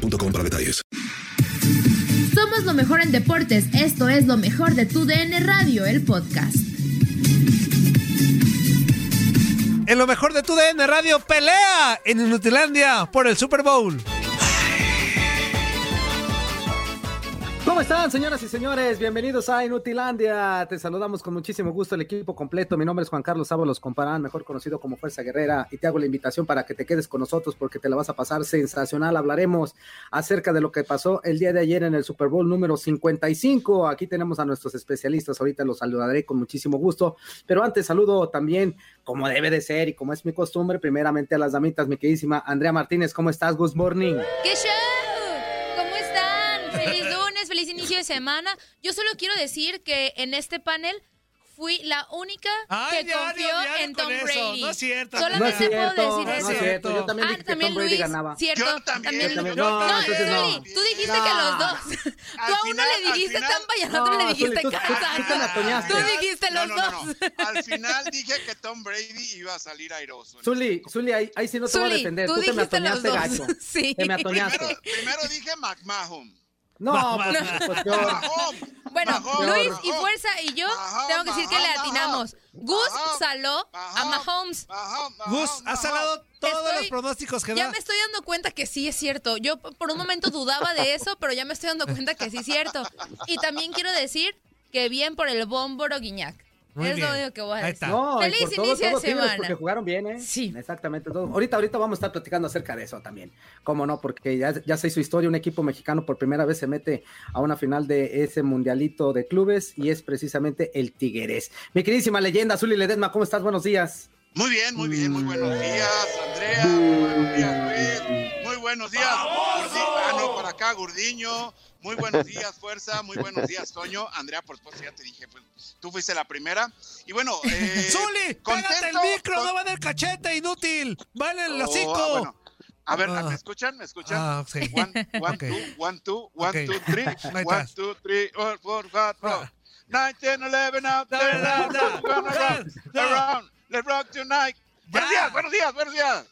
boostmobile.com para detalles. Somos lo mejor en deportes. Esto es lo mejor de tu DN Radio, el podcast. En lo mejor de tu DN Radio, pelea en Inutilandia por el Super Bowl. ¿Cómo están, señoras y señores? Bienvenidos a Inutilandia. Te saludamos con muchísimo gusto el equipo completo. Mi nombre es Juan Carlos Ábalos Comparán, mejor conocido como Fuerza Guerrera, y te hago la invitación para que te quedes con nosotros porque te la vas a pasar sensacional. Hablaremos acerca de lo que pasó el día de ayer en el Super Bowl número 55. Aquí tenemos a nuestros especialistas. Ahorita los saludaré con muchísimo gusto. Pero antes saludo también, como debe de ser y como es mi costumbre, primeramente a las damitas, mi queridísima Andrea Martínez. ¿Cómo estás? Good morning. ¿Qué show? De semana. Yo solo quiero decir que en este panel fui la única Ay, que ya, confió ya en Tom eso. Brady. No es cierto. Solamente No es cierto, puedo decir no eso. es cierto. Yo también ah, dije que también Tom Brady Luis, ganaba. cierto. Yo también, yo también. No, No, no, entonces no. Zuli, tú dijiste No. que los dos. Tú Al a uno final- le dijiste al final- Tampa y al otro le No, dijiste tú- tú- Kansas. tú. Tú dijiste No, los no, no, dos. no. Al final dije que Tom Brady iba a salir airoso. Zuli, Zuli, ahí, ahí sí no te voy a defender. tú Tú, te me atoñaste gacho. Sí. Te me Primero, atoñaste. primero dije McMahon. No, pues, pues peor. Bueno, Mahomes, Luis y. Fuerza y yo Mahomes, tengo que decir que le Mahomes, atinamos. Gus Mahomes, saló a Mahomes. Mahomes, Gus, Mahomes. salado todos Estoy- los pronósticos que Ya da. me estoy dando cuenta que sí es cierto. Yo por un momento dudaba de eso, pero ya me estoy dando cuenta que sí es cierto. Y también quiero decir que bien por el Bómboro Guiñac. Muy es bien. lo único que voy a Ahí decir. está. No, Feliz por inicio todo semana. porque jugaron bien, ¿eh? Sí. Exactamente. Todo. Ahorita, ahorita vamos a estar platicando acerca de eso también. Cómo no, porque ya, ya se hizo historia, un equipo mexicano por primera vez se mete a una final de ese mundialito de clubes y es precisamente el Tigres. Mi queridísima leyenda, Zuli Ledesma, ¿cómo estás? Buenos días. Muy bien, muy bien, muy buenos días, Andrea. Muy buenos días, Luis. Muy buenos días, por acá, Gurdiño. Muy buenos días, Fuerza. Muy buenos días, Toño. Andrea, por supuesto, ya te dije, pues, tú fuiste la primera. Y bueno, eh, ¡Zuli! ¡Pégate el contento, micro! con- ¡No va en el cachete, inútil! ¡Va en el Oh, hocico! ah, bueno. A ver, Ah. ¿me escuchan? ¿Me escuchan? Ah, sí. One, one, Ok. two, one, two, one, Ok. two, three. One, two, three, four, four, five, four. Ah. 19, 11, out Da, there, da. around. Let's rock tonight. Buenos días, buenos días, buenos días.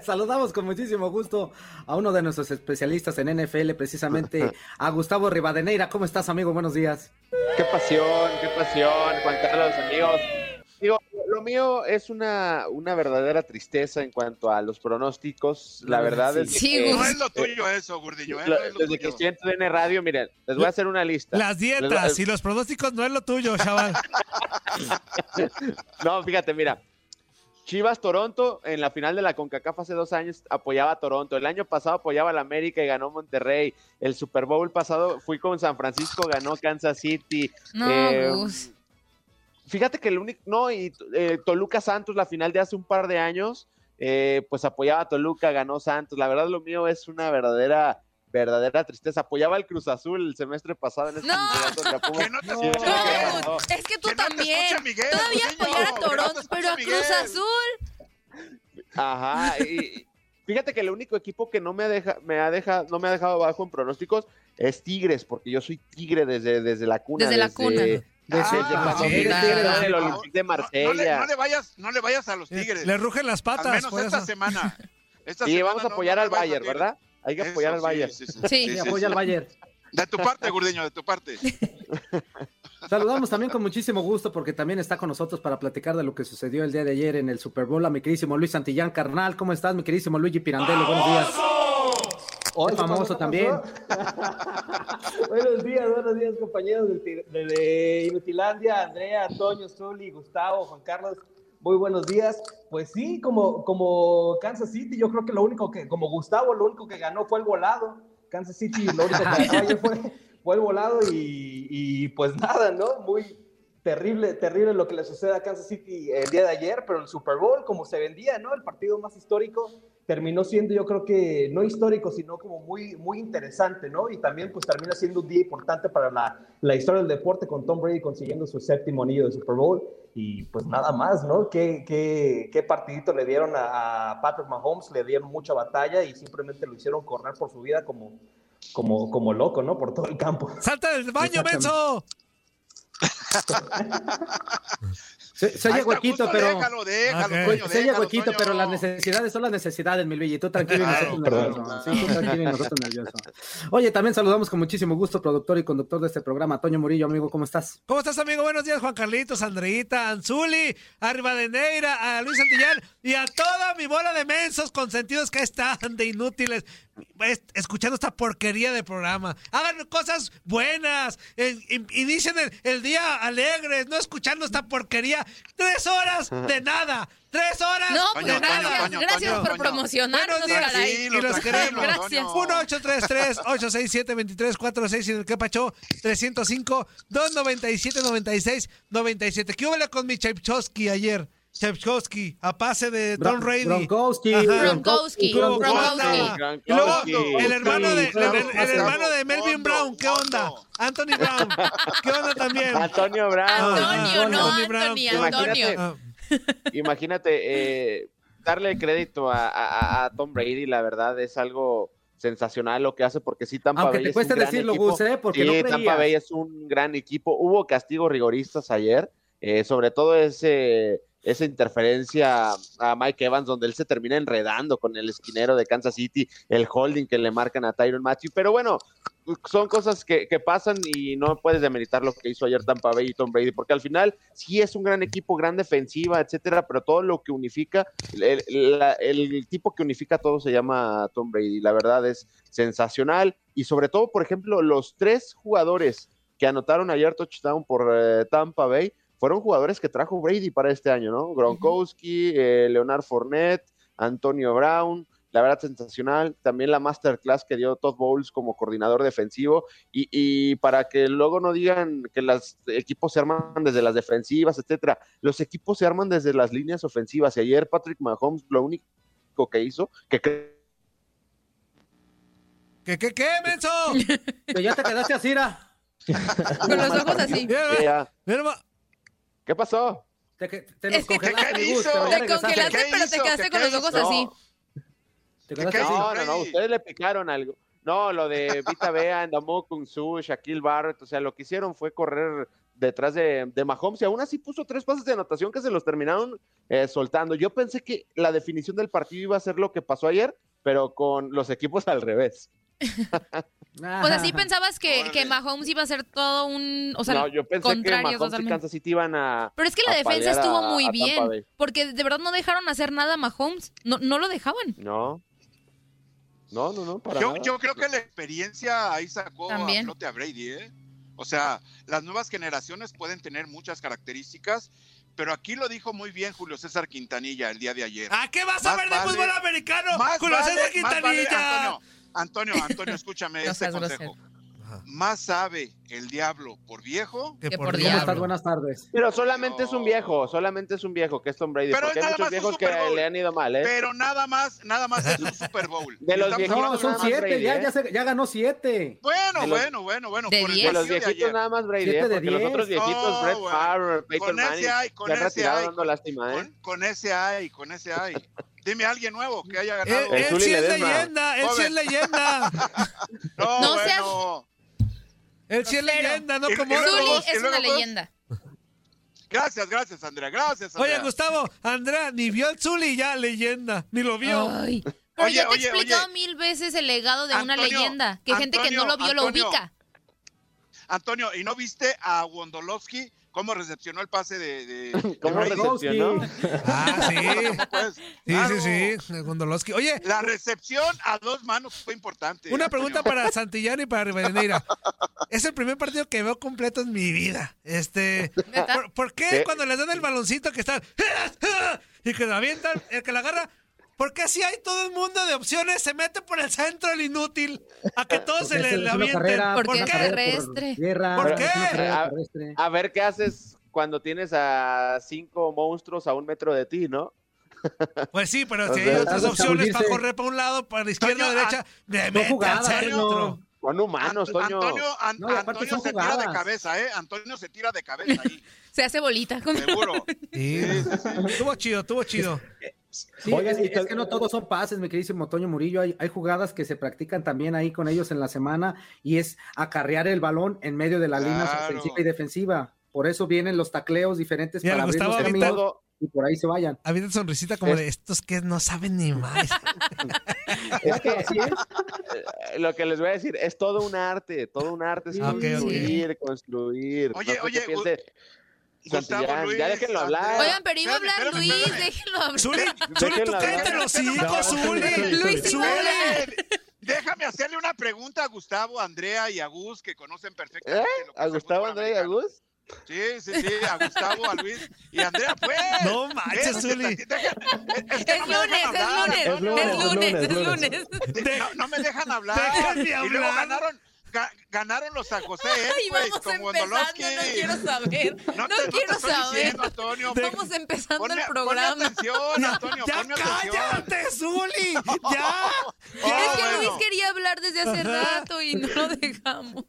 Saludamos con muchísimo gusto a uno de nuestros especialistas en NFL, precisamente a Gustavo Rivadeneira. ¿Cómo estás, amigo? Buenos días. Qué pasión, qué pasión, Juan Carlos, amigos. Digo, lo mío es una, una verdadera tristeza en cuanto a los pronósticos. La verdad es Sí, que Gus. No es lo tuyo eso, Gurdiño. ¿eh? lo- No es lo desde que tuyo. estoy en TUDN Radio, miren, les voy a hacer una lista. Las Les dietas voy y los pronósticos no es lo tuyo, chaval. No, fíjate, mira. Chivas Toronto en la final de la CONCACAF hace dos años apoyaba a Toronto. El año pasado apoyaba a la América y ganó Monterrey. El Super Bowl pasado fui con San Francisco, ganó Kansas City. No, Eh, Gus. Fíjate que el único, no, y eh, Toluca Santos, la final de hace un par de años, eh, pues apoyaba a Toluca, ganó Santos. La verdad, lo mío es una verdadera, verdadera tristeza. Apoyaba al Cruz Azul el semestre pasado en este No. Que no te No, es que tú Que no te también. escucha Miguel, Todavía apoyar a Toronto, pero a Cruz. Azul. Ajá, y fíjate que el único equipo que no me, deja, me, ha deja, no me ha dejado abajo en pronósticos es Tigres, porque yo soy tigre desde, desde la cuna. Desde la cuna. Desde Ah, sí, el. Olympique de No, no le, Marsella. no le vayas, no le vayas a los Tigres. Le rugen las patas. Al menos esta eso. semana. Esta semana vamos a apoyar no al Bayern. ¿verdad? Hay que Eso, apoyar al sí, Bayern. sí, sí. Sí. Sí, apoya al Bayern. De tu parte, Gurdiño, de tu parte. Saludamos también con muchísimo gusto porque también está con nosotros para platicar de lo que sucedió el día de ayer en el Super Bowl a mi queridísimo Luis Santillán Carnal. ¿Cómo estás, mi queridísimo Luigi Pirandello? Buenos días. Hola, famoso ¿qué también. buenos días, buenos días, compañeros de, de Inutilandia, Andrea, Antonio, Zuli, Gustavo, Juan Carlos. Muy buenos días. Pues sí, como, como Kansas City, yo creo que lo único que, como Gustavo, lo único que ganó fue el volado. Kansas City, lo único que ganó fue, fue el volado y, y pues nada, ¿no? Muy terrible, terrible lo que le sucede a Kansas City el día de ayer, pero el Super Bowl, como se vendía, ¿no? El partido más histórico, terminó siendo yo creo que no histórico, sino como muy, muy interesante, ¿no? Y también pues termina siendo un día importante para la, la historia del deporte con Tom Brady consiguiendo su séptimo anillo de Super Bowl y pues nada más, ¿no? ¿Qué, qué, qué partidito le dieron a, a Patrick Mahomes? Le dieron mucha batalla y simplemente lo hicieron correr por su vida como, como, como loco, ¿no? Por todo el campo. ¡Salta del baño, menso! Se, se huequito, pero. Déjalo, déjalo, Ok. Toño, Se oye déjalo, huequito, Toño. pero las necesidades son las necesidades, mi Luigi. Tú tranquilo y nosotros nerviosos. Sí, tú tranquilo y nosotros nerviosos. Oye, también saludamos con muchísimo gusto, productor y conductor de este programa, Toño Murillo, amigo, ¿cómo estás? ¿Cómo estás, amigo? Buenos días, Juan Carlitos, Andreita, Anzuli, a Rivadeneira, a Luis Santillán y a toda mi bola de mensos consentidos que están de inútiles es- escuchando esta porquería de programa. Hagan cosas buenas, eh, in- inicien el, el día alegres, no escuchando esta porquería. Tres horas de nada, tres horas No, pues de Toño, nada. gracias, Toño, gracias Toño, por promocionarnos, Buenos días, caray. y los queremos. Gracias. Toño. 1-833-867-2346 y en el que pacho 305-297-96-97. ¿Qué hubo con mi Chaikovsky ayer? Chaikovsky, a pase de Tom Brady. Gronkowski. Gronkowski. Y luego el hermano de, el, Claro, el- el hermano de Melvin Brown, ¿qué onda? Anthony Brown, ¿qué onda también? Antonio Brown. Antonio, no Anthony Brown. Imagínate. Antonio. Ah, Imagínate, eh, darle crédito a, a- a Tom Brady, la verdad, es algo sensacional lo que hace, porque sí, Tampa Aunque Bay te es un gran decirlo, equipo. Gus, ¿eh? Porque Sí, no Tampa. Bay es un gran equipo. Hubo castigos rigoristas ayer, eh, sobre todo ese, esa interferencia a Mike Evans, donde él se termina enredando con el esquinero de Kansas City, el holding que le marcan a Tyron Matthew. Pero bueno, son cosas que, pasan y no puedes demeritar lo que hizo ayer Tampa Bay y Tom Brady, porque al final sí es un gran equipo, gran defensiva, etcétera, pero todo lo que unifica, el tipo que unifica todo se llama Tom Brady. La verdad es sensacional y sobre todo, por ejemplo, los tres jugadores que anotaron ayer touchdown por eh, Tampa Bay fueron jugadores que trajo Brady para este año, ¿no? Gronkowski, eh, Leonard Fournette, Antonio Brown, la verdad sensacional. También la masterclass que dio Todd Bowles como coordinador defensivo. Y, y para que luego no digan que los equipos se arman desde las defensivas, etcétera, los equipos se arman desde las líneas ofensivas. Y ayer Patrick Mahomes lo único que hizo, que ¿Qué, qué, qué, menso? Que ya te quedaste así. Con los ojos así. Mira, mira, ¿qué pasó? Te, te que- congelaste, Te congelaste, ¿Qué pero te quedaste ¿Qué con los ojos así. No, no, no, ustedes le picaron algo. No, lo de Vita Bea, Ndamukong Kung Su, Shaquille Barrett, o sea, lo que hicieron fue correr detrás de, de Mahomes y aún así puso tres pases de anotación que se los terminaron eh, soltando. Yo pensé que la definición del partido iba a ser lo que pasó ayer, pero con los equipos al revés. O sea, sí pensabas que, que Mahomes iba a ser todo un. O sea, no, yo pensé que contrario Mahomes y totalmente. Kansas City iban a... Pero es que la defensa estuvo a- muy a bien. Porque de verdad no dejaron hacer nada a Mahomes. No, no lo dejaban. No. No, no, no, para Yo, nada. yo creo que la experiencia ahí sacó También. a flote a Brady, ¿eh? O sea, las nuevas generaciones pueden tener muchas características, pero aquí lo dijo muy bien Julio César Quintanilla el día de ayer. ¿A qué vas a ver de vale- fútbol americano? Julio vale- César más vale- Quintanilla. Antonio, Antonio, escúchame No este consejo. grosero. Más sabe el diablo por viejo. Que por por ¿Cómo diablo. estás? Buenas tardes. Pero solamente es un viejo, solamente es un viejo, que es Tom Brady, Pero porque hay nada muchos viejos que le han ido mal, ¿eh? Pero nada más, nada más es un Super Bowl. De los viejitos, No, son siete, Brady, ya, ¿eh? ya, se- ya ganó siete. Bueno, De los- bueno, bueno, bueno. De por el diez. De los de viejitos ayer. nada más Brady, Siete ¿eh? de porque los otros viejitos, No, Brett bueno. Favre, Peyton Con ese Manning, hay, con se han ese retirado hay. dando lástima, ¿eh? Con, con ese hay, con ese hay. Dime a alguien nuevo que haya ganado. Él, sí es leyenda, él sí es leyenda. no, No bueno. Él sí es leyenda, no Y- como y luego- Zuli otros. y es luego una vos- leyenda. Gracias, gracias, Andrea. Gracias, Oye, Andrea. Gustavo, Andrea, ni vio el Zuli ya leyenda, ni lo vio. Ay. Pero Oye, ya te he oye, explicado oye. mil veces el legado de una Antonio, leyenda. Que gente que no lo vio lo Antonio, ubica. Antonio, ¿y no viste a Wondolowski cómo recepcionó el pase de, de, ¿Cómo recepcionó? Ah, sí. Pues, Sí, claro. sí, sí, Gondolowski. Oye, La recepción a dos manos fue importante. una Antonio. pregunta para Santillán y para Rivadeneira. Es el primer partido que veo completo en mi vida. Este. ¿por, por qué ¿Qué? cuando les dan el baloncito que están y que lo avientan, el que la agarra, ¿por qué si hay todo un mundo de opciones se mete por el centro el inútil a que todos se Porque le, avienten? carrera, Porque ¿Por qué? terrestre. Ah. A ver qué haces cuando tienes a cinco monstruos a un metro de ti, ¿no? Pues sí, pero si hay otras opciones para correr para un lado, para la izquierda, Toño, derecha, de no jugadas, métanse no. otro. Son humanos, Ant- Toño. Antonio, An- No, Antonio se tira de cabeza, ¿eh? Antonio se tira de cabeza ahí, Se hace bolita. con- seguro. Sí, estuvo chido, estuvo chido. Sí, Oigan, es, y es tal- que no todos son pases, mi queridísimo Toño Murillo. Hay, hay jugadas que se practican también ahí con ellos en la semana y es acarrear el balón en medio de las líneas Claro. ofensiva y defensiva. Por eso vienen los tacleos diferentes para abrir los ahorita- caminos y por ahí se vayan. Había sonrisita como Es- de estos que no saben ni más. Es que así es. Eh, Lo que les voy a decir, es todo un arte, todo un arte. es ok. construir, construir. Oye, No sé qué oye, Gustavo Santillán. Luis, Ya déjenlo hablar. Andrea. Oigan, pero iba a hablar Espérame, Luis, espérame. déjenlo hablar. Zuli, Zuli, tú cállate hablar. los hijos, No, Zuli. Luis hablar. Déjame hacerle una pregunta a Gustavo, Andrea y a Gus, que conocen perfectamente ¿Eh? lo que ¿A Gustavo, André y a. Gus? Sí, sí, sí, a Gustavo, a Luis y a Andrea, pues. No manches, Zuli. es que Es no lunes, es hablar, lunes, Es lunes, es lunes, es es lunes. no, no me dejan hablar. Déjame Y luego hablar. ganaron, ga- ganaron los San José, Ay, pues, vamos empezando, no quiero saber. No No, te- no te quiero saber. diciendo, Antonio. Vamos empezando Ponme, el ponme programa. atención, Antonio, Ya ponme atención. cállate, Zuli. Ya. Oh, es que bueno. Luis quería hablar desde hace rato y no lo dejamos.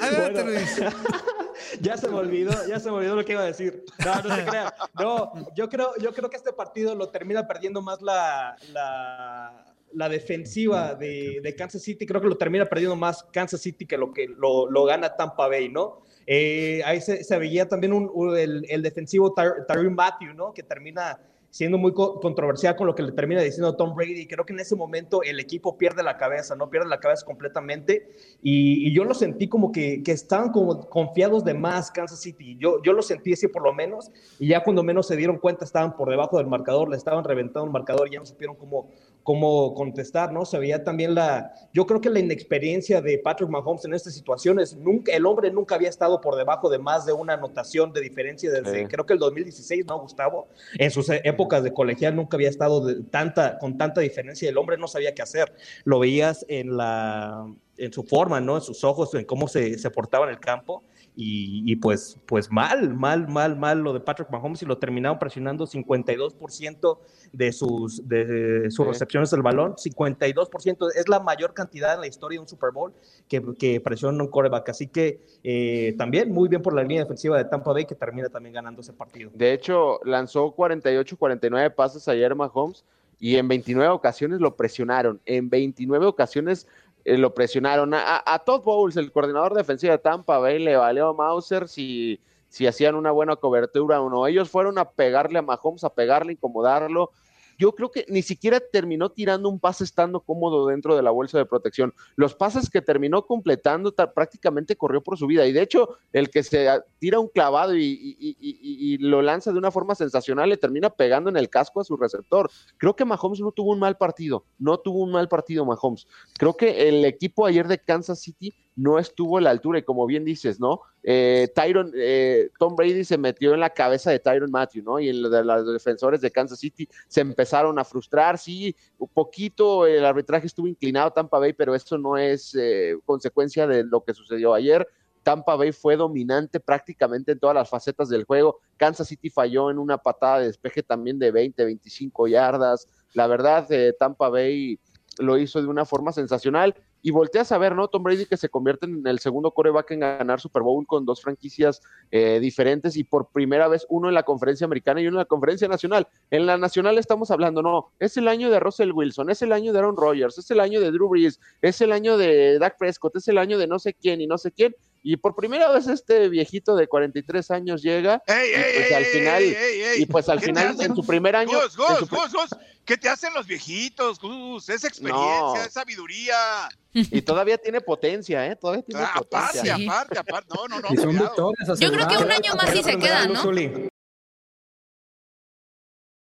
Adelante, Bueno. Luis. ya se me olvidó, ya se me olvidó lo que iba a decir. No, no se crea. No, yo creo, yo creo que este partido lo termina perdiendo más la, la, la defensiva de, de Kansas City. Creo que lo termina perdiendo más Kansas City que lo que lo, lo gana Tampa Bay, ¿no? Eh, ahí se, se veía también un, un- el, el defensivo Ty- Tyrann Matthew, ¿no? Que termina siendo muy co- controversial con lo que le termina diciendo Tom Brady. Creo que en ese momento el equipo pierde la cabeza, ¿no? Pierde la cabeza completamente. Y, y yo lo sentí como que, que estaban como confiados de más Kansas City. Yo, yo lo sentí así por lo menos. Y ya cuando menos se dieron cuenta estaban por debajo del marcador, le estaban reventando el marcador y ya no supieron cómo, cómo contestar, ¿no? Se veía también la, yo creo que la inexperiencia de Patrick Mahomes en estas situaciones, nunca, el hombre nunca había estado por debajo de más de una anotación de diferencia desde, Sí. creo que el 2016, ¿no, Gustavo? En sus épocas de colegial nunca había estado de tanta, con tanta diferencia, el hombre no sabía qué hacer, lo veías en la, en su forma, ¿no? En sus ojos, en cómo se, se portaba en el campo. Y, y pues, pues mal, mal, mal, mal lo de Patrick Mahomes y lo terminaron presionando 52% de sus, de sus Sí. recepciones del balón. 52% es la mayor cantidad en la historia de un Super Bowl que, que presiona un coreback. Así que eh, también muy bien por la línea defensiva de Tampa Bay que termina también ganando ese partido. De hecho, lanzó 48, 49 pases ayer Mahomes y en 29 ocasiones lo presionaron. En 29 ocasiones eh, lo presionaron. A, a- Todd Bowles, el coordinador defensivo de Tampa Bay, le valió a Mauser si, si hacían una buena cobertura o no. Ellos fueron a pegarle a Mahomes, a pegarle, incomodarlo. Yo creo que ni siquiera terminó tirando un pase estando cómodo dentro de la bolsa de protección. Los pases que terminó completando ta- prácticamente corrió por su vida. Y de hecho, el que se a- tira un clavado y- y lo lanza de una forma sensacional le termina pegando en el casco a su receptor. Creo que Mahomes no tuvo un mal partido. No tuvo un mal partido Mahomes. Creo que el equipo ayer de Kansas City no estuvo a la altura. Y como bien dices, ¿no? Eh, Tyron, eh, Tom Brady se metió en la cabeza de Tyron Matthew, ¿no? Y de los defensores de Kansas City se empezaron a frustrar. Sí, un poquito el arbitraje estuvo inclinado a Tampa Bay, pero eso no es eh, consecuencia de lo que sucedió ayer. Tampa Bay fue dominante prácticamente en todas las facetas del juego. Kansas City falló en una patada de despeje también de 20, 25 yardas. La verdad, eh, Tampa Bay lo hizo de una forma sensacional. Y volteas a ver, ¿no? Tom Brady que se convierte en el segundo coreback en ganar Super Bowl con dos franquicias eh, diferentes y por primera vez uno en la conferencia americana y uno en la conferencia nacional. En la nacional estamos hablando, no, es el año de Russell Wilson, es el año de Aaron Rodgers, es el año de Drew Brees, es el año de Dak Prescott, es el año de no sé quién y no sé quién. Y por primera vez este viejito de 43 años llega Ey, y pues ey, al final ey, ey, ey. y pues al ¿Qué te final hacen? en su primer año Gus, Gus, su Gus, Gus, ¿qué te hacen los viejitos, Gus? Es experiencia, No. es sabiduría. y todavía tiene potencia, ¿eh? Todavía tiene Ah, aparte, potencia. Sí. aparte, aparte. No, no, no, Y son cuidado. victorias Yo creo que un año más sí se queda, ¿no? Zuli.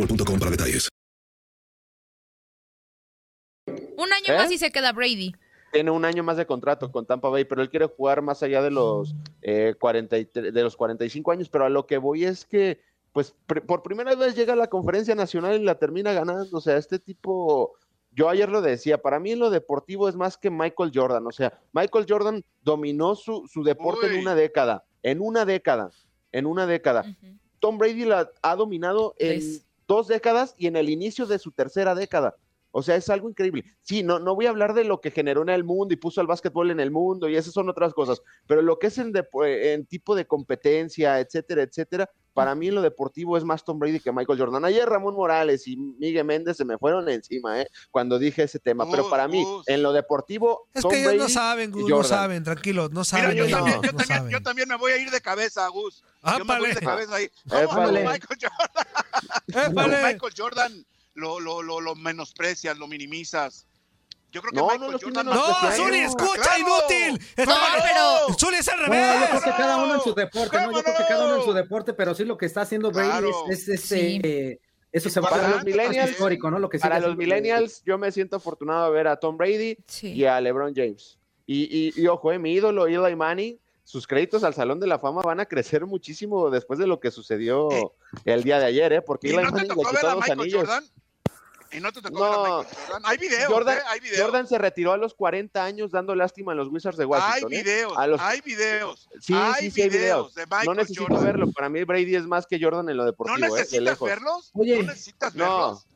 boostmobile.com para detalles. Un año ¿Eh? más y se queda Brady. Tiene un año más de contrato con Tampa Bay, pero él quiere jugar más allá de los, eh, 43 de los 45 años. Pero a lo que voy es que, pues, pr- por primera vez llega a la conferencia nacional y la termina ganando. O sea, este tipo, yo ayer lo decía, para mí en lo deportivo es más que Michael Jordan. O sea, Michael Jordan dominó su, su deporte Uy. en una década, en una década, en una década. Tom Brady la ha dominado en Tres. Dos décadas y en el inicio de su tercera década. O sea, es algo increíble. Sí, no, no voy a hablar de lo que generó en el mundo y puso el básquetbol en el mundo y esas son otras cosas, pero lo que es en, en tipo de competencia, etcétera, etcétera, para mí en lo deportivo es más Tom Brady que Michael Jordan. Ayer Ramón Morales y Miguel Méndez se me fueron encima, ¿eh? Cuando dije ese tema, pero para mí, en lo deportivo, Es Tom que ellos no Brady saben, y Gus, no saben, tranquilos, no Mira, saben. yo ellos, también, no yo, también, saben. yo también me voy a ir de cabeza, Gus. Yo me voy de cabeza ahí. ¿Cómo Épale. Michael Jordan? Épale. Michael Jordan lo, lo, lo, lo menosprecias, lo minimizas. Yo creo que No, no Michael estoy Jordan No, menospreciando. Zuli, ¡Claro! escucha, inútil. No, Está- pero- Zuli es al No, yo revés. creo que cada uno en su deporte, ¿no? Yo creo que cada uno en su deporte, pero sí lo que está haciendo Brady Claro. es, es ese, Sí. eh, eso se va Para a los millennials, histórico, ¿no? Lo que Para los millennials, yo me siento afortunado de ver a Tom Brady Sí. y a LeBron James. Y, y, y ojo, eh, mi ídolo Eli Manning, sus créditos al Salón de la Fama van a crecer muchísimo después de lo que sucedió el día de ayer, ¿eh? Porque ¿Y Eli no te tocó ver quitó a los Michael anillos. Jordan? ¿Y no te tocó No. ver a Michael Jordan? Hay videos, Jordan, ¿eh? Hay videos. Jordan se retiró a los 40 años dando lástima a los Wizards de hay Washington. ¿eh? videos, A los- hay videos. Sí, hay sí, sí, hay videos. de Michael No necesito Jordan. verlo. Para mí Brady es más que Jordan en lo ¿No deportivo, ¿eh? De necesitas lejos. verlos? Oye. ¿No necesitas No, verlos?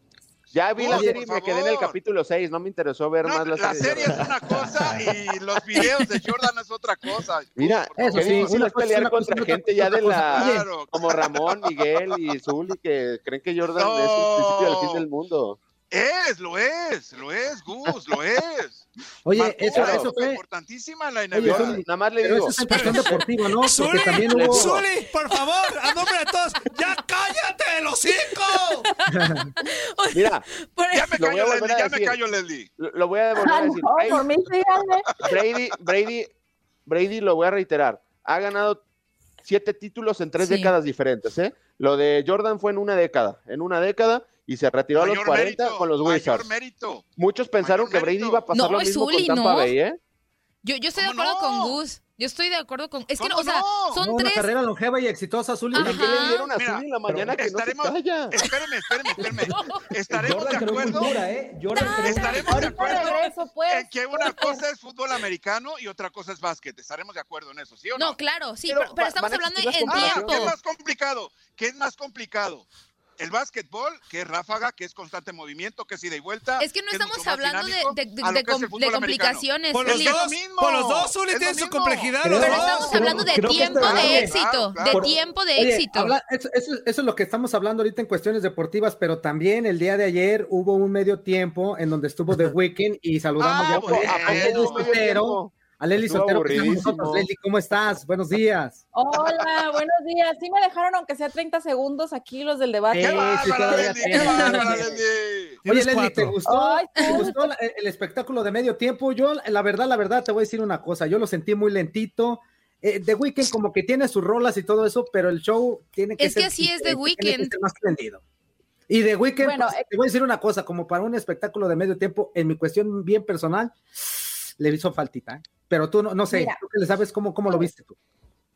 Ya vi la serie y me quedé en el capítulo 6. No me interesó ver No, más la, la serie es una cosa y los videos de Jordan es otra cosa. Mira, Eso sí, una es pelear una contra gente ya de la... Claro. como Ramón, Miguel y Zuli, que creen que Jordan es el principio del fin del mundo. Es, lo es, lo es, Gus, lo es. Oye, Marcó eso, eso fue, importantísima la. Jordan, nada más le digo, eso es en cuestión deportiva, ¿no? Porque Zuli, también hubo... Zuli, por favor, a nombre de todos, ¡ya cállate, los cinco! mira, Por Ya me Lo voy a callo, Leslie, a ya me callo, Leslie. lo, lo voy a volver a Ah, decir. Brady, por mí. Brady, Brady, Brady, lo voy a reiterar, ha ganado siete títulos en tres Sí. décadas diferentes, ¿eh? Lo de Jordan fue en una década, en una década, y se retiró a los Mayor 40 mérito, con los mayor Wizards. mérito. Muchos pensaron mayor que Brady mérito. iba a pasar No, lo mismo Zuli, con Tampa no. Bay, ¿eh? Yo, yo estoy de ¿Cómo acuerdo con no? Gus. Yo estoy de acuerdo con. Es que, no, ¿Cómo o sea, no? son No, una tres. carrera longeva y exitosa, Zuli. Ajá. ¿Y qué le dieron a Zuli en la mañana que no estaremos- se calla? Espérame, espérame, espérame. Estaremos de acuerdo cultura, ¿eh? Estaremos de acuerdo regreso, pues. en que una cosa es fútbol americano y otra cosa es básquet. Estaremos de acuerdo en eso, ¿sí o no? No, claro, sí, Pero pero, pero estamos hablando en las Ah, tiempo. ¿qué es más complicado? ¿Qué es más complicado? El básquetbol, que es ráfaga, que es constante movimiento, que es ida y vuelta. Es que no es estamos hablando de, com- complicaciones. Por los dos, mismo, por los dos, Zuli, tienen su complejidad. Pero dos. estamos hablando de tiempo de éxito, claro. de tiempo de Oye, éxito. habla- eso, eso- eso es lo que estamos hablando ahorita en cuestiones deportivas, pero también el día de ayer hubo un medio tiempo en donde estuvo The Weeknd y saludamos Ah, ya bueno. a. A Estuvo Soltero. Leslie, ¿cómo estás? Buenos días. Hola, buenos días. Sí me dejaron, aunque sea 30 segundos aquí los del debate. ¡Qué Sí, sí, Leslie! Oye, Leslie, ¿te gustó, Ay, ¿te gustó la- el, espectáculo de medio tiempo? Yo, la verdad, la verdad, te voy a decir una cosa. Yo lo sentí muy lentito. Eh, The Weeknd como que tiene sus rolas y todo eso, pero el show tiene que Es ser... que así es The diferente, tiene que Weeknd. ser más prendido. Y The Weeknd, Bueno, pues, eh, te voy a decir una cosa, como para un espectáculo de medio tiempo, en mi cuestión bien personal, le hizo faltita. ¿eh? Pero tú, no, no sé, Mira. tú que le sabes cómo, cómo lo viste tú.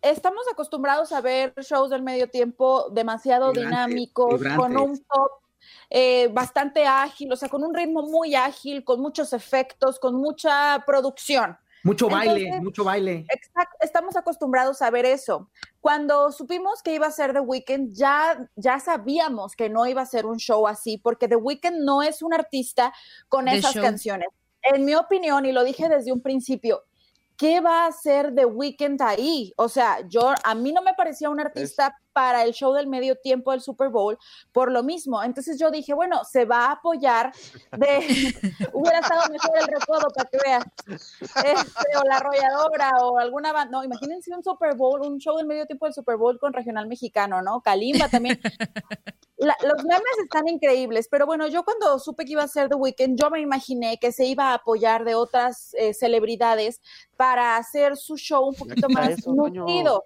Estamos acostumbrados a ver shows del medio tiempo demasiado dinámicos, con un pop eh, bastante ágil, o sea, con un ritmo muy ágil, con muchos efectos, con mucha producción. Mucho baile, Entonces- mucho baile. Exacto, estamos acostumbrados a ver eso. Cuando supimos que iba a ser The Weeknd, ya, ya sabíamos que no iba a ser un show así, porque The Weeknd no es un artista con esas show. canciones. En mi opinión, y lo dije desde un principio, ¿qué va a hacer The Weeknd ahí? O sea, yo a mí no me parecía un artista para el show del medio tiempo del Super Bowl por lo mismo. Entonces yo dije, bueno, se va a apoyar de hubiera estado mejor el recodo para que veas. Este, o la arrolladora o alguna banda. No, imagínense un Super Bowl, un show del medio tiempo del Super Bowl con regional mexicano, ¿no? Kalimba también. La- los memes están increíbles, pero bueno, yo cuando supe que iba a ser The Weeknd, yo me imaginé que se iba a apoyar de otras eh, celebridades para hacer su show un poquito más nutrido.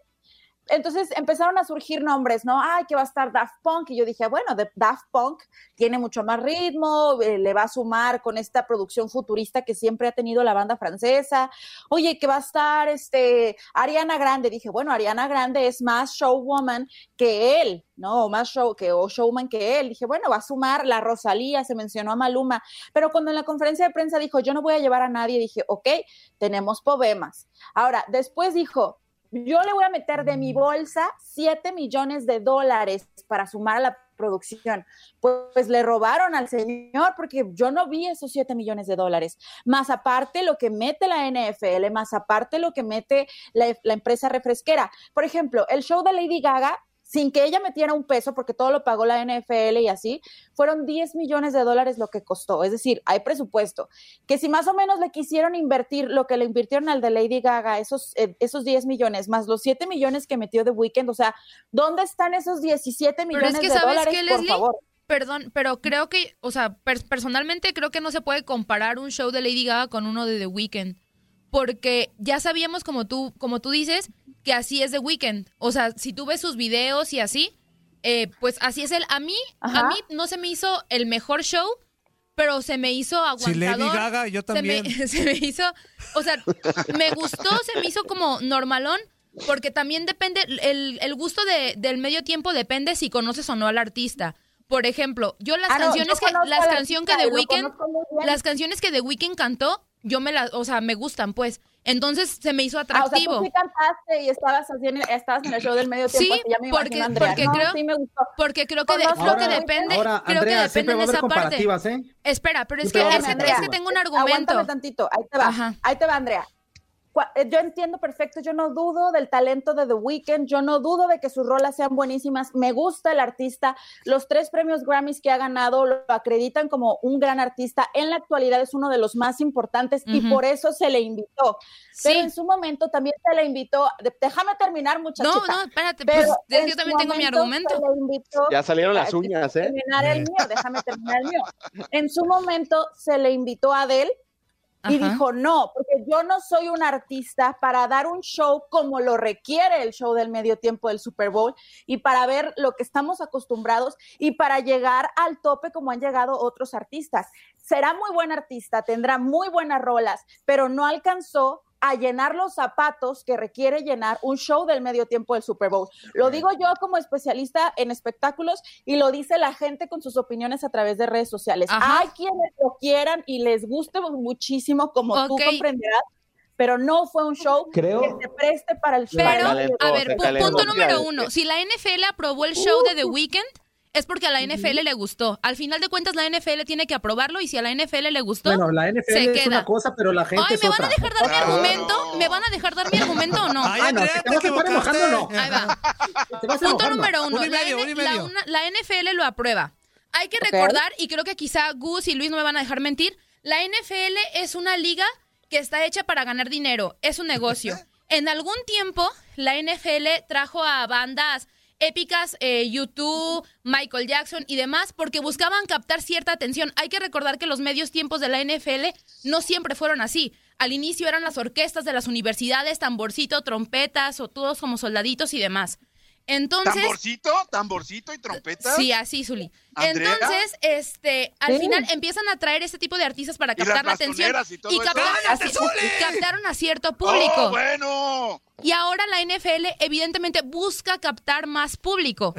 Entonces empezaron a surgir nombres, ¿no? Ay, que va a estar Daft Punk. Y yo dije, bueno, de Daft Punk tiene mucho más ritmo, eh, le va a sumar con esta producción futurista que siempre ha tenido la banda francesa. Oye, que va a estar este Ariana Grande. Dije, bueno, Ariana Grande es más showwoman que él, ¿no? O más show que o showman que él. Dije, bueno, va a sumar la Rosalía, se mencionó a Maluma. Pero cuando en la conferencia de prensa dijo, yo no voy a llevar a nadie, dije, ok, tenemos poemas. Ahora, después dijo, yo le voy a meter de mi bolsa 7 millones de dólares para sumar a la producción. Pues, pues, le robaron al señor porque yo no vi esos 7 millones de dólares. Más aparte lo que mete la NFL, más aparte lo que mete la, la empresa refresquera. Por ejemplo, el show de Lady Gaga sin que ella metiera un peso, porque todo lo pagó la NFL y así, fueron 10 millones de dólares lo que costó. Es decir, hay presupuesto. Que si más o menos le quisieron invertir lo que le invirtieron al de Lady Gaga, esos, eh, esos 10 millones, más los 7 millones que metió de Weekend, o sea, ¿dónde están esos 17 millones que, de ¿sabes dólares, qué, por favor? Perdón, pero creo que, o sea, per- personalmente creo que no se puede comparar un show de Lady Gaga con uno de The Weeknd. Porque ya sabíamos, como tú, como tú dices, que así es The Weeknd. O sea, si tú ves sus videos y así, eh, pues así es él. A mí, a mí no se me hizo el mejor show, pero se me hizo Si aguantador. Lady Gaga, yo Se me- también. Se me, hizo, o sea, me gustó, se me hizo como normalón, porque también depende, el, el gusto de- del medio tiempo depende si conoces o no al artista. Por ejemplo, yo las Ah, no, canciones yo que, las que The Weeknd, las canciones que The Weeknd cantó, yo me las, o sea, me gustan, pues. Entonces se me hizo Ah, o sea, atractivo. tú sí cantaste y estabas, así en, estabas en el show del medio Sí, tiempo, así ya me porque- imagino, Andrea. porque No, creo- sí me gustó. porque creo que, de- Conozco creo que Ahora- depende, Ahora, creo Andrea, que depende de esa parte. comparativas, ¿eh? Espera, pero es que, es, es que tengo un argumento. Aguántame tantito, ahí te va. Ajá. Ahí te va, Andrea. Eh, Yo entiendo perfecto, yo no dudo del talento de The Weeknd, yo no dudo de que sus rolas sean buenísimas, me gusta el artista, los tres premios Grammys que ha ganado lo acreditan como un gran artista, en la actualidad es uno de los más importantes y por eso se le invitó. Pero Sí. en su momento también se le invitó, déjame terminar muchachita. No, no, espérate, Pero pues yo también tengo mi argumento. se le invitó Ya salieron las uñas, ¿eh? terminar el mío, déjame terminar el mío. En su momento se le invitó a Adele y dijo, no, porque yo no soy un artista para dar un show como lo requiere el show del medio tiempo del Super Bowl y para ver lo que estamos acostumbrados y para llegar al tope como han llegado otros artistas. Será muy buen artista, tendrá muy buenas rolas, pero no alcanzó a llenar los zapatos que requiere llenar un show del medio tiempo del Super Bowl. Lo digo yo como especialista en espectáculos y lo dice la gente con sus opiniones a través de redes sociales. Ajá. Hay quienes lo quieran y les guste muchísimo, como tú Ok. comprenderás, pero no fue un show Creo- que se preste para el Pero, el- calentó, a ver, punto número uno. Si la NFL aprobó el show de The Weeknd, es porque a la NFL le gustó. Al final de cuentas, la NFL tiene que aprobarlo y si a la NFL le gustó, Bueno, la se NFL es queda. una cosa, pero la gente Ay, es ¿me van otra. a dejar dar mi Claro. argumento? ¿Me van a dejar dar mi argumento o no? Ay, Ah, no, Andrea, si te te vas a estar enojando, no. Ahí va. Te vas a Punto número uno. La, medio, N- uno y la medio. una- la NFL lo aprueba. Hay que recordar, y creo que quizá Gus y Luis no me van a dejar mentir, la NFL es una liga que está hecha para ganar dinero. Es un negocio. En algún tiempo, la NFL trajo a bandas épicas, eh, YouTube, Michael Jackson y demás, porque buscaban captar cierta atención. Hay que recordar que los medios tiempos de la NFL no siempre fueron así. Al inicio eran las orquestas de las universidades, tamborcito, trompetas o todos como soldaditos y demás. Entonces, ¿Tamborcito? ¿Tamborcito y trompeta? Sí, así, Zuli. ¿Andrea? Entonces, este, al Sí. final empiezan a traer este tipo de artistas para Y las captar la atención. y todo Y eso. captaron, a cierto ¡Oh, público. bueno! Y ahora la NFL evidentemente busca captar más público.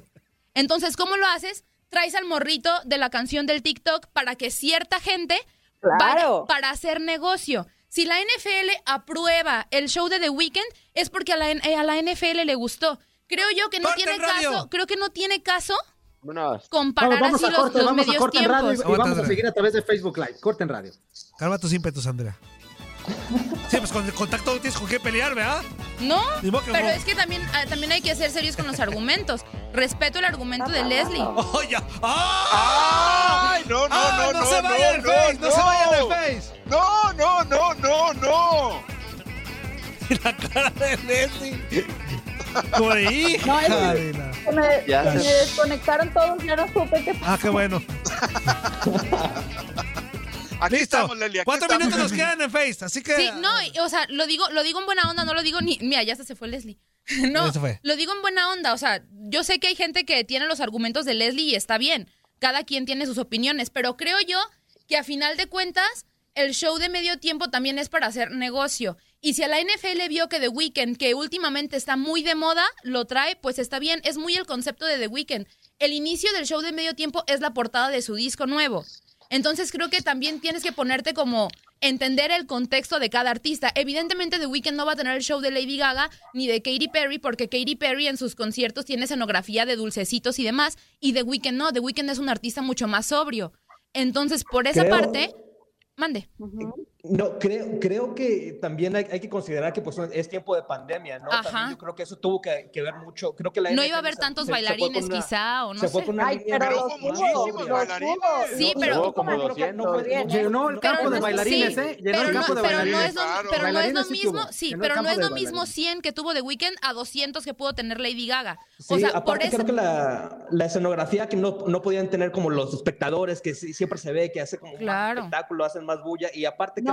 Entonces, ¿cómo lo haces? Traes al morrito de la canción del TikTok para que cierta gente Claro. para hacer negocio. Si la NFL aprueba el show de The Weeknd es porque a la, eh, a la NFL le gustó. Creo yo que no ¡Corte tiene caso, creo que no tiene caso Vámonos. comparar Vamos, vamos así los, los vamos a medios tiempos. radio y, y vamos a seguir a través de Facebook Live. Corte en radio. Calma tus ímpetus, Andrea. Sí, pues con el contacto no tienes con qué pelear, ¿verdad? No, pero no. es que también, ah, también hay que ser serios con los argumentos. Respeto el argumento de Leslie. ¡Oh, ya! ¡Ah! ¡Ay! No, no, ¡Ah, no, no, se no, vayan no, del Face! ¡No, se vayan del no. Face! No, no, no, no, no. Y la cara de Leslie. Como de hija No, es que- me, Ya. se me desconectaron todos, ya no supe qué Ah, qué bueno. Aquí Listo. estamos, Leli. aquí ¿Cuántos estamos. minutos nos quedan en Face? Así que. Sí, no, o sea, lo digo, lo digo en buena onda, no lo digo ni. Mira, ya hasta se fue Leslie. No, fue. lo digo en buena onda. O sea, yo sé que hay gente que tiene los argumentos de Leslie y está bien. Cada quien tiene sus opiniones, pero creo yo que a final de cuentas el show de medio tiempo también es para hacer negocio. Y si a la NFL vio que The Weeknd, que últimamente está muy de moda, lo trae, pues está bien. Es muy el concepto de The Weeknd. El inicio del show de medio tiempo es la portada de su disco nuevo. Entonces creo que también tienes que ponerte como entender el contexto de cada artista. Evidentemente The Weeknd no va a tener el show de Lady Gaga ni de Katy Perry porque Katy Perry en sus conciertos tiene escenografía de dulcecitos y demás y The Weeknd no, The Weeknd es un artista mucho más sobrio. Entonces, por esa Creo- parte, mande. No, creo, creo que también hay, hay que considerar que pues, es tiempo de pandemia, ¿no? Ajá. También yo creo que eso tuvo que, que ver mucho. Creo que la No iba a haber tantos se- se bailarines una- quizá o no se fue sé. con una Ay, pero los muchísimos bailarines. Sí, pero- tuvo, como creo que 200. no fue bien. Llenó el campo de bailarines, ¿eh? Llenó pero el no, campo de pero no bailarines. es lo, Claro. pero no es lo mismo, sí, pero no es de lo mismo bailarines. 100 que tuvo The Weeknd a 200 que pudo tener Lady Gaga. O Sí, sea, aparte por eso creo que la, la escenografía que no, no podían tener como los espectadores, que sí- siempre se ve que hace como Claro. más espectáculo, hacen más bulla, y aparte No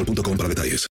boostmobile.com para detalles.